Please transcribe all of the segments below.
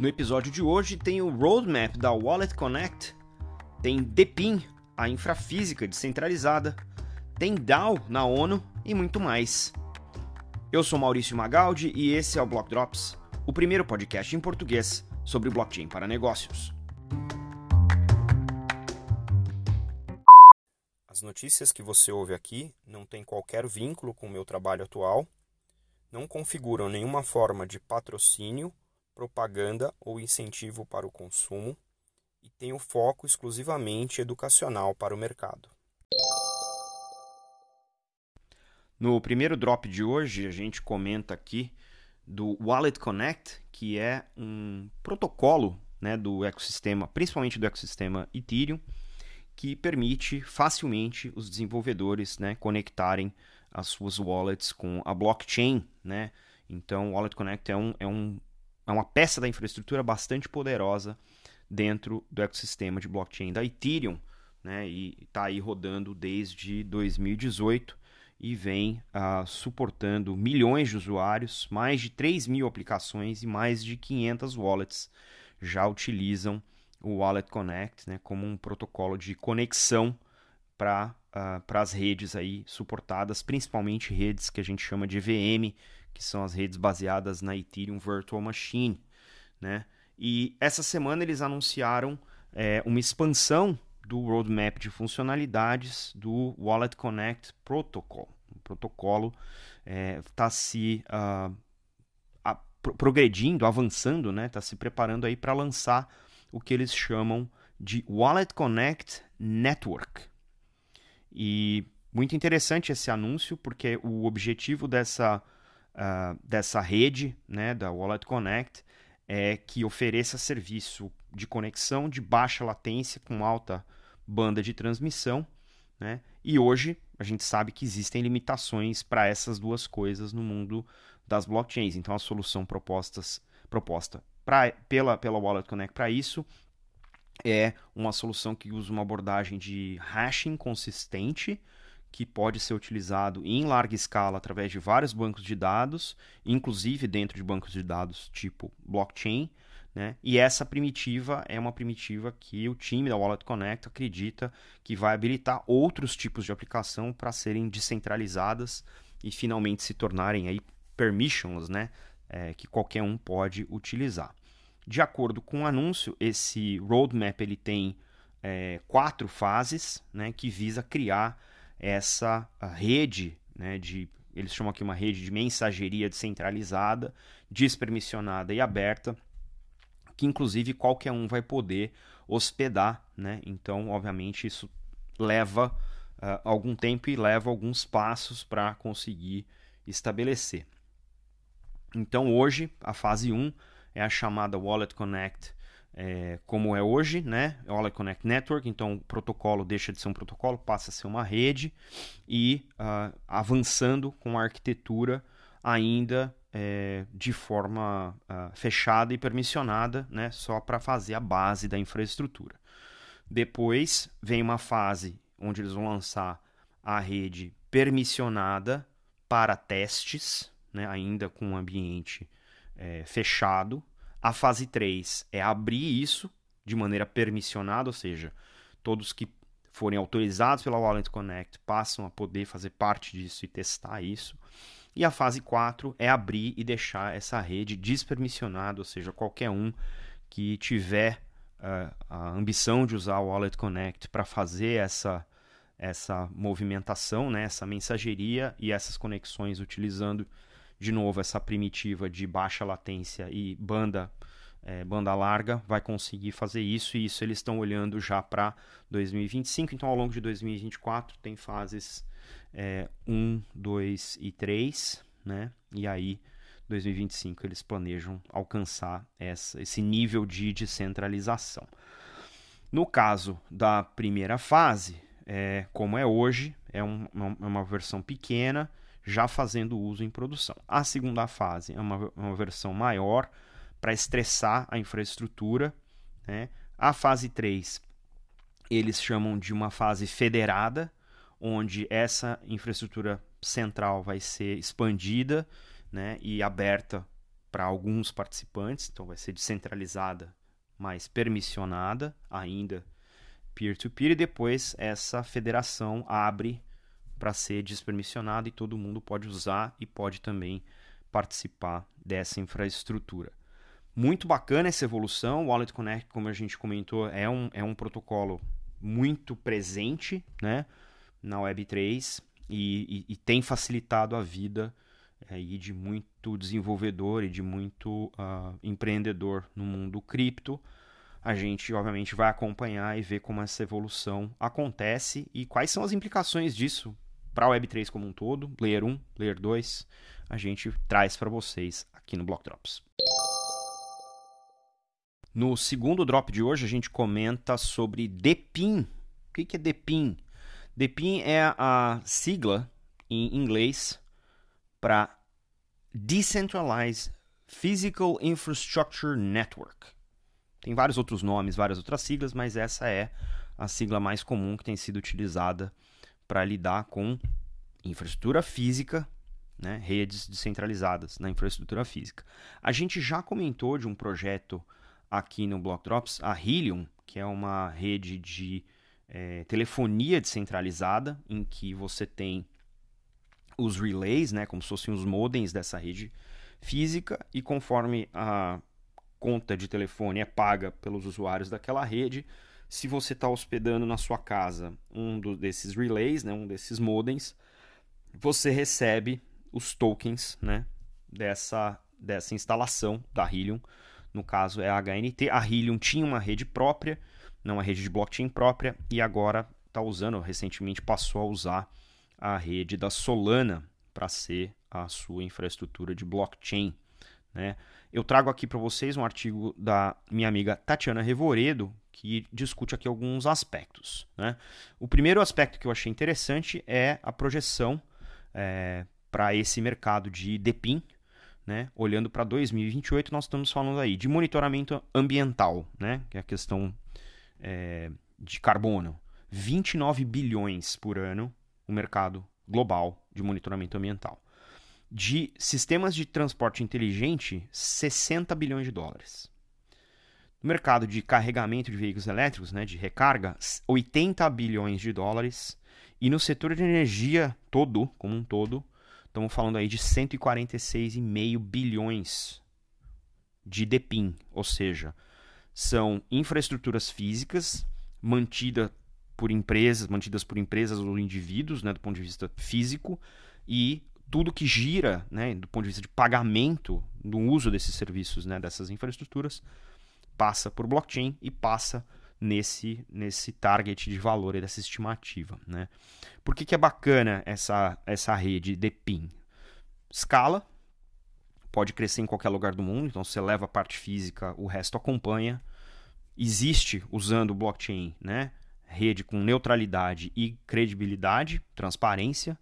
No episódio de hoje tem o roadmap da Wallet Connect, tem DePIN, a infrafísica descentralizada, tem DAO na ONU e muito mais. Eu sou Maurício Magaldi e esse é o Block Drops, o primeiro podcast em português sobre blockchain para negócios. As notícias que você ouve aqui não têm qualquer vínculo com o meu trabalho atual, não configuram nenhuma forma de patrocínio propaganda ou incentivo para o consumo e tem o foco exclusivamente educacional para o mercado. No primeiro drop de hoje, a gente comenta aqui do Wallet Connect, que é um protocolo né, do ecossistema, principalmente do ecossistema Ethereum, que permite facilmente os desenvolvedores né, conectarem as suas wallets com a blockchain. Né? Então, o Wallet Connect é um, é um é uma peça da infraestrutura bastante poderosa dentro do ecossistema de blockchain da Ethereum, né? E está aí rodando desde 2018 e vem uh, suportando milhões de usuários, mais de 3 mil aplicações e mais de 500 wallets já utilizam o Wallet Connect né, como um protocolo de conexão para uh, as redes aí suportadas, principalmente redes que a gente chama de VM, que são as redes baseadas na Ethereum Virtual Machine, né? E essa semana eles anunciaram é, uma expansão do roadmap de funcionalidades do Wallet Connect Protocol. O protocolo está é, se uh, a, progredindo, avançando, né? Está se preparando aí para lançar o que eles chamam de Wallet Connect Network. E muito interessante esse anúncio, porque o objetivo dessa uh, dessa rede, né, da Wallet Connect, é que ofereça serviço de conexão de baixa latência com alta banda de transmissão, né? E hoje a gente sabe que existem limitações para essas duas coisas no mundo das blockchains. Então a solução propostas, proposta pra, pela, pela Wallet Connect para isso é uma solução que usa uma abordagem de hashing consistente, que pode ser utilizado em larga escala através de vários bancos de dados, inclusive dentro de bancos de dados tipo blockchain. Né? E essa primitiva é uma primitiva que o time da Wallet Connect acredita que vai habilitar outros tipos de aplicação para serem descentralizadas e finalmente se tornarem aí permissions, né? É, que qualquer um pode utilizar. De acordo com o anúncio, esse roadmap ele tem é, quatro fases né, que visa criar essa rede né, de eles chamam aqui uma rede de mensageria descentralizada, despermissionada e aberta, que inclusive qualquer um vai poder hospedar, né? Então, obviamente, isso leva uh, algum tempo e leva alguns passos para conseguir estabelecer. Então, hoje, a fase 1 é a chamada Wallet Connect é, como é hoje, né? Wallet Connect Network, então o protocolo deixa de ser um protocolo, passa a ser uma rede e uh, avançando com a arquitetura ainda é, de forma uh, fechada e permissionada, né? Só para fazer a base da infraestrutura. Depois vem uma fase onde eles vão lançar a rede permissionada para testes, né? ainda com um ambiente é, fechado, a fase 3 é abrir isso de maneira permissionada, ou seja, todos que forem autorizados pela Wallet Connect passam a poder fazer parte disso e testar isso. E a fase 4 é abrir e deixar essa rede despermissionada, ou seja, qualquer um que tiver uh, a ambição de usar o Wallet Connect para fazer essa, essa movimentação, né, essa mensageria e essas conexões utilizando de novo, essa primitiva de baixa latência e banda é, banda larga vai conseguir fazer isso e isso eles estão olhando já para 2025. Então, ao longo de 2024 tem fases é, 1, 2 e 3, né? E aí 2025 eles planejam alcançar essa, esse nível de descentralização. No caso da primeira fase, é, como é hoje, é um, uma, é uma versão pequena, já fazendo uso em produção. A segunda fase é uma, uma versão maior para estressar a infraestrutura. Né? A fase 3 eles chamam de uma fase federada, onde essa infraestrutura central vai ser expandida né, e aberta para alguns participantes, então vai ser descentralizada, mas permissionada ainda peer-to-peer, -peer, e depois essa federação abre para ser despermissionada e todo mundo pode usar e pode também participar dessa infraestrutura. Muito bacana essa evolução. O Wallet Connect, como a gente comentou, é um, é um protocolo muito presente né, na Web3 e, e, e tem facilitado a vida aí de muito desenvolvedor e de muito uh, empreendedor no mundo cripto. A gente, obviamente, vai acompanhar e ver como essa evolução acontece e quais são as implicações disso para a Web3 como um todo, Layer 1, Layer 2, a gente traz para vocês aqui no Block Drops. No segundo drop de hoje, a gente comenta sobre DPIN. O que é DPIN? DPIN é a sigla em inglês para Decentralized Physical Infrastructure Network. Tem vários outros nomes, várias outras siglas, mas essa é a sigla mais comum que tem sido utilizada para lidar com infraestrutura física, né, redes descentralizadas na infraestrutura física. A gente já comentou de um projeto aqui no Block Drops, a Helium, que é uma rede de é, telefonia descentralizada, em que você tem os relays, né, como se fossem os modems dessa rede física, e conforme a conta de telefone é paga pelos usuários daquela rede, se você está hospedando na sua casa um do, desses relays, né, um desses modems, você recebe os tokens né, dessa, dessa instalação da Helium no caso é a HNT. A Helium tinha uma rede própria, não uma rede de blockchain própria, e agora está usando, recentemente passou a usar a rede da Solana para ser a sua infraestrutura de blockchain. Né? Eu trago aqui para vocês um artigo da minha amiga Tatiana Revoredo, que discute aqui alguns aspectos. Né? O primeiro aspecto que eu achei interessante é a projeção é, para esse mercado de DePIN, né? Olhando para 2028, nós estamos falando aí de monitoramento ambiental, né? que é a questão é, de carbono. 29 bilhões por ano o mercado global de monitoramento ambiental. De sistemas de transporte inteligente, 60 bilhões de dólares. No mercado de carregamento de veículos elétricos, né, de recarga, 80 bilhões de dólares. E no setor de energia todo, como um todo, Estamos falando aí de 146,5 bilhões de DEPIN, ou seja, são infraestruturas físicas mantidas por empresas, mantidas por empresas ou indivíduos, né, do ponto de vista físico, e tudo que gira, né, do ponto de vista de pagamento do uso desses serviços, né, dessas infraestruturas, passa por blockchain e passa nesse, nesse target de valor e dessa estimativa. Né? Por que, que é bacana essa, essa rede de PIN? Escala, pode crescer em qualquer lugar do mundo, então você leva a parte física, o resto acompanha. Existe, usando blockchain, né? rede com neutralidade e credibilidade, transparência.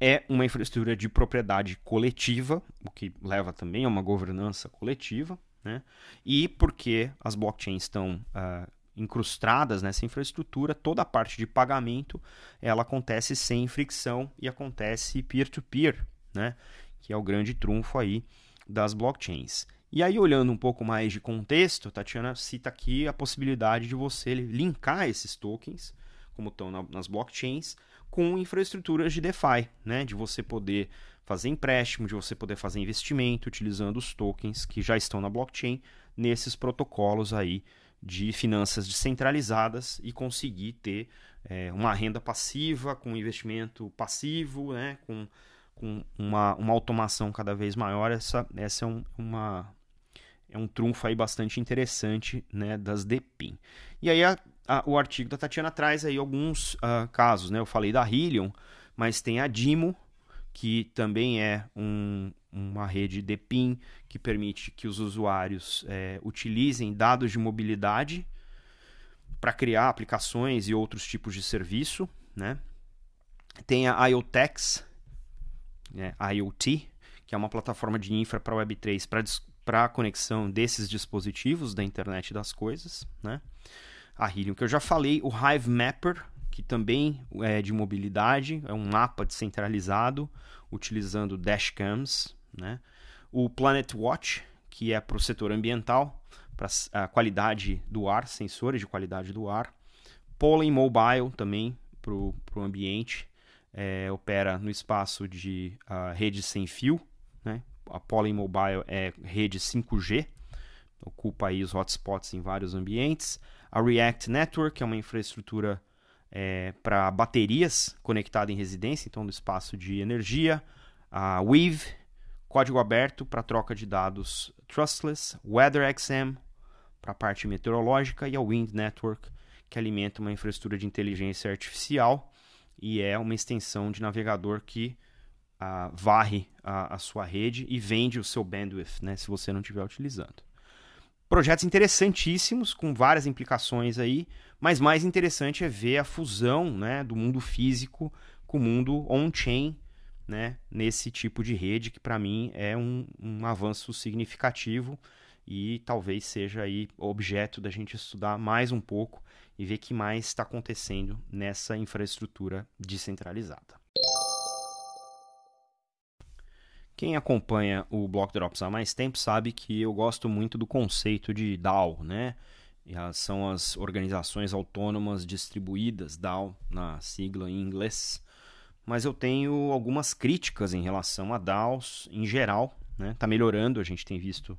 É uma infraestrutura de propriedade coletiva, o que leva também a uma governança coletiva. Né? E porque as blockchains estão uh, incrustadas nessa infraestrutura, toda a parte de pagamento ela acontece sem fricção e acontece peer-to-peer, -peer, né? que é o grande trunfo aí das blockchains. E aí, olhando um pouco mais de contexto, Tatiana cita aqui a possibilidade de você linkar esses tokens, como estão nas blockchains, com infraestruturas de DeFi, né? de você poder fazer empréstimo, de você poder fazer investimento utilizando os tokens que já estão na blockchain nesses protocolos aí de finanças descentralizadas e conseguir ter é, uma renda passiva, com investimento passivo, né, com, com uma, uma automação cada vez maior. Essa, essa é, um, uma, é um trunfo aí bastante interessante né, das DPIN. E aí a, a, o artigo da Tatiana traz aí alguns uh, casos. Né? Eu falei da Helium, mas tem a Dimo, que também é um, uma rede de PIN que permite que os usuários é, utilizem dados de mobilidade para criar aplicações e outros tipos de serviço. Né? Tem a IoTex, né, IoT, que é uma plataforma de infra para Web3 para a conexão desses dispositivos da internet das coisas. Né? A Helium, que eu já falei, o Hive Mapper, que também é de mobilidade, é um mapa descentralizado utilizando dashcams, né? O Planet Watch, que é para o setor ambiental, para a qualidade do ar, sensores de qualidade do ar. Pollen Mobile também para o ambiente, é, opera no espaço de uh, rede sem fio. Né? A Pollen Mobile é rede 5G, ocupa aí os hotspots em vários ambientes. A React Network é uma infraestrutura é, para baterias conectada em residência, então no espaço de energia. A Weave, código aberto para troca de dados trustless. WeatherXM, para a parte meteorológica. E a Wind Network, que alimenta uma infraestrutura de inteligência artificial e é uma extensão de navegador que uh, varre a, a, sua rede e vende o seu bandwidth, né, se você não estiver utilizando. Projetos interessantíssimos, com várias implicações aí, mas mais interessante é ver a fusão né, do mundo físico com o mundo on-chain, né, nesse tipo de rede, que para mim é um, um avanço significativo e talvez seja aí objeto da gente estudar mais um pouco e ver o que mais está acontecendo nessa infraestrutura descentralizada. Quem acompanha o Block Drops há mais tempo sabe que eu gosto muito do conceito de DAO, né? São as organizações autônomas distribuídas, DAO na sigla em inglês. Mas eu tenho algumas críticas em relação a DAOs em geral. Né? Tá melhorando, a gente tem visto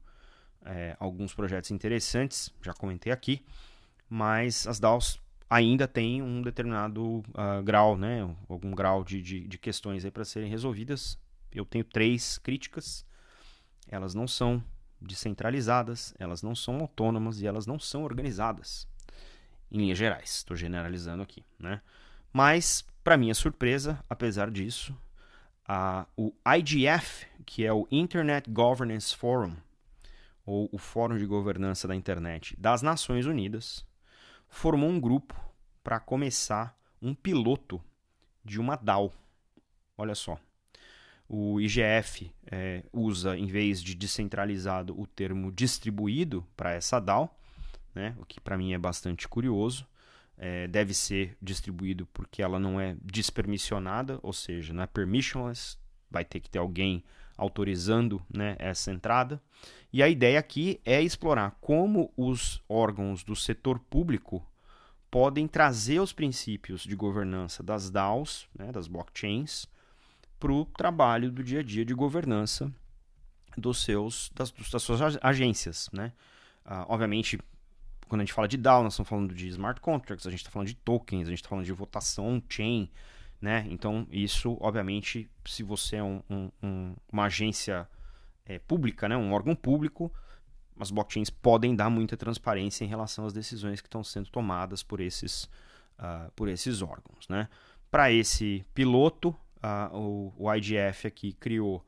é, alguns projetos interessantes, já comentei aqui, mas as DAOs ainda têm um determinado uh, grau, né? algum grau de, de, de questões para serem resolvidas eu tenho três críticas. Elas não são descentralizadas, elas não são autônomas e elas não são organizadas. Em linhas gerais, estou generalizando aqui, né? Mas, para minha surpresa, apesar disso, a, o IGF, que é o Internet Governance Forum, ou o Fórum de Governança da Internet das Nações Unidas, formou um grupo para começar um piloto de uma DAO. Olha só, o IGF é, usa, em vez de descentralizado, o termo distribuído para essa DAO, né? o que para mim é bastante curioso. É, deve ser distribuído porque ela não é despermissionada, ou seja, não é permissionless, vai ter que ter alguém autorizando né, essa entrada. E a ideia aqui é explorar como os órgãos do setor público podem trazer os princípios de governança das DAOs, né, das blockchains, para o trabalho do dia a dia de governança dos seus, das, das suas agências. Né? Uh, obviamente, quando a gente fala de DAO, nós estamos falando de smart contracts, a gente está falando de tokens, a gente está falando de votação on-chain. Né? Então, isso, obviamente, se você é um, um, uma agência é, pública, né? um órgão público, as blockchains podem dar muita transparência em relação às decisões que estão sendo tomadas por esses, uh, por esses órgãos. Né? Para esse piloto, uh, o, o IGF aqui criou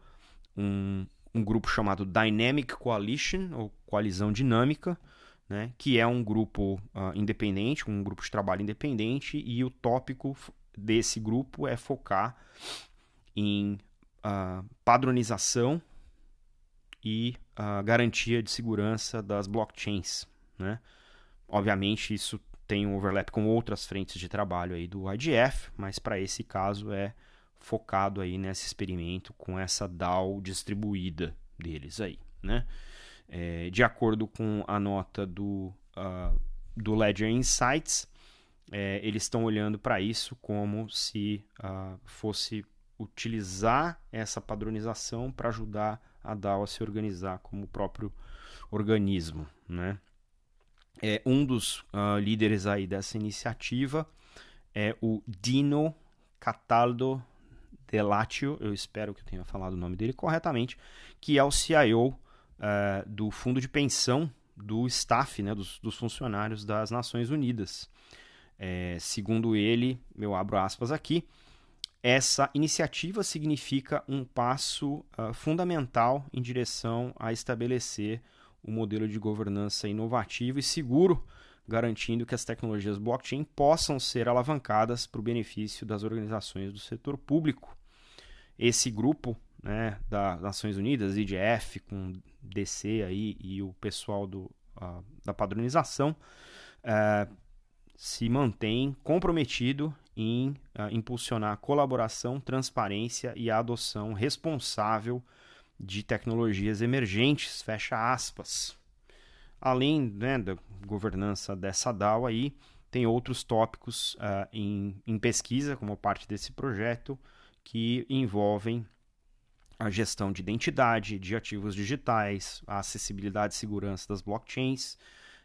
um, um grupo chamado Dynamic Coalition, ou Coalizão Dinâmica, né, que é um grupo uh, independente, um grupo de trabalho independente, e o tópico desse grupo é focar em uh, padronização e uh, garantia de segurança das blockchains. Né? Obviamente, isso tem um overlap com outras frentes de trabalho aí do IGF, mas para esse caso é focado aí nesse experimento com essa DAO distribuída deles aí, né? É, de acordo com a nota do, uh, do Ledger Insights, é, eles estão olhando para isso como se uh, fosse utilizar essa padronização para ajudar a DAO a se organizar como o próprio organismo, né? É, um dos uh, líderes aí dessa iniciativa é o Dino Cataldo Delatio, eu espero que eu tenha falado o nome dele corretamente, que é o CIO uh, eh, do fundo de pensão do staff, né, dos, dos funcionários das Nações Unidas. É, segundo ele, eu abro aspas aqui, essa iniciativa significa um passo uh, fundamental em direção a estabelecer um modelo de governança inovativo e seguro, garantindo que as tecnologias blockchain possam ser alavancadas para o benefício das organizações do setor público esse grupo né, das Nações Unidas, IDF, com DC aí, e o pessoal do, da padronização, uh, se mantém comprometido em uh, impulsionar colaboração, transparência e a adoção responsável de tecnologias emergentes, fecha aspas. Além né, da governança dessa DAO aí, tem outros tópicos uh, em, em pesquisa como parte desse projeto que envolvem a gestão de identidade, de ativos digitais, a acessibilidade e segurança das blockchains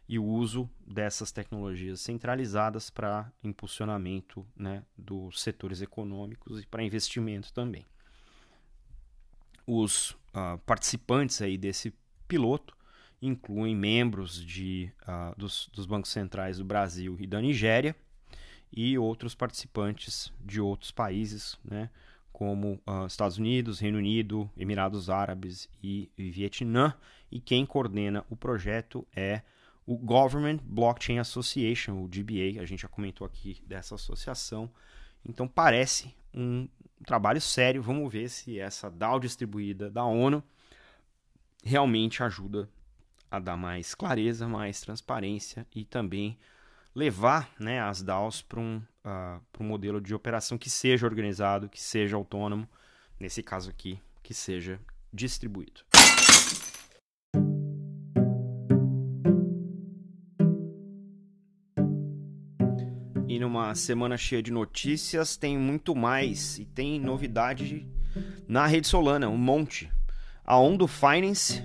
e o uso dessas tecnologias centralizadas para impulsionamento né, dos setores econômicos e para investimento também. Os uh, participantes aí desse piloto incluem membros de, uh, dos, dos bancos centrais do Brasil e da Nigéria e outros participantes de outros países, né, como uh, Estados Unidos, Reino Unido, Emirados Árabes e, e Vietnã. E quem coordena o projeto é o Government Blockchain Association, o GBA. A gente já comentou aqui dessa associação. Então parece um trabalho sério. Vamos ver se essa DAO distribuída da ONU realmente ajuda a dar mais clareza, mais transparência e também levar né, as DAOs para um, uh, um modelo de operação que seja organizado, que seja autônomo, nesse caso aqui, que seja distribuído. E numa semana cheia de notícias, tem muito mais e tem novidade na rede Solana, um monte. A Ondo Finance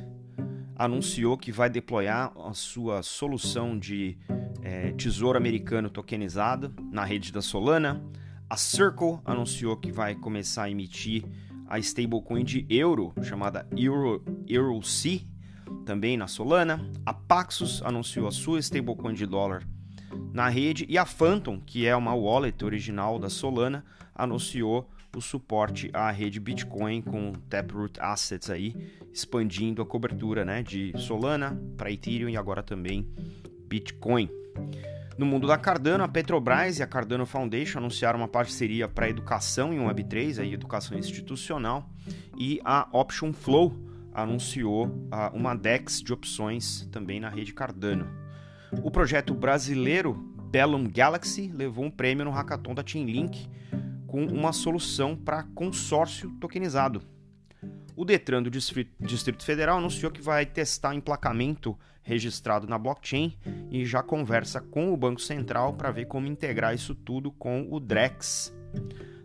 anunciou que vai deployar a sua solução de é, tesouro americano tokenizado na rede da Solana. A Circle anunciou que vai começar a emitir a stablecoin de euro, chamada Euro, EuroC, também na Solana. A Paxos anunciou a sua stablecoin de dólar na rede. E a Phantom, que é uma wallet original da Solana, anunciou o suporte à rede Bitcoin com Taproot Assets aí, expandindo a cobertura né, de Solana para Ethereum e agora também Bitcoin. No mundo da Cardano, a Petrobras e a Cardano Foundation anunciaram uma parceria para educação em Web3, aí, educação institucional, e a Option Flow anunciou uh, uma DEX de opções também na rede Cardano. O projeto brasileiro Bellum Galaxy levou um prêmio no hackathon da Chainlink com uma solução para consórcio tokenizado. O Detran do Distrito Federal anunciou que vai testar emplacamento registrado na blockchain e já conversa com o Banco Central para ver como integrar isso tudo com o DREX.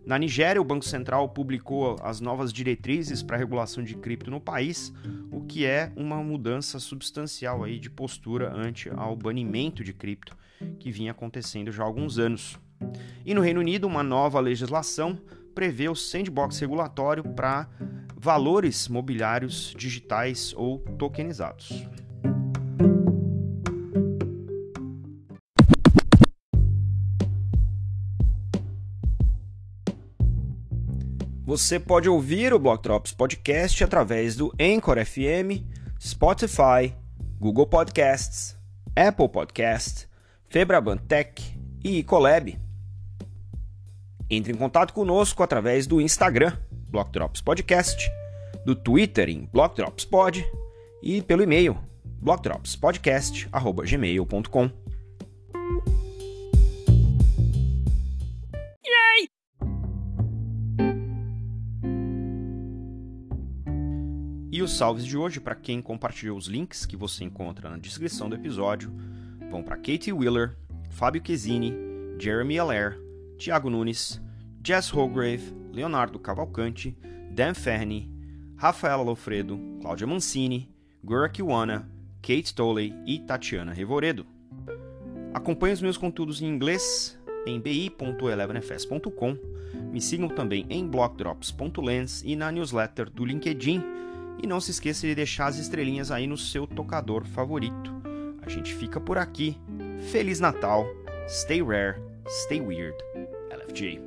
Na Nigéria, o Banco Central publicou as novas diretrizes para a regulação de cripto no país, o que é uma mudança substancial aí de postura ante ao banimento de cripto que vinha acontecendo já há alguns anos. E no Reino Unido, uma nova legislação prevê o sandbox regulatório para valores mobiliários digitais ou tokenizados. Você pode ouvir o Block Drops Podcast através do Anchor FM, Spotify, Google Podcasts, Apple Podcasts, Febraban Tech e Colab. Entre em contato conosco através do Instagram, Block Drops Podcast, do Twitter em Block Drops Pod e pelo e-mail blockdropspodcast@gmail.com. E os salves de hoje, para quem compartilhou os links que você encontra na descrição do episódio, vão para Katie Wheeler, Fábio Chesini, Jeremy Allaire, Thiago Nunes, Jess Holgrave, Leonardo Cavalcante, Dan Ferni, Rafaela Lofredo, Cláudia Mancini, Gura Kiwana, Kate Tolley e Tatiana Revoredo. Acompanhe os meus conteúdos em inglês em bi.elevenfs.com. Me sigam também em blockdrops.lens e na newsletter do LinkedIn. E não se esqueça de deixar as estrelinhas aí no seu tocador favorito. A gente fica por aqui. Feliz Natal, stay rare, stay weird. G.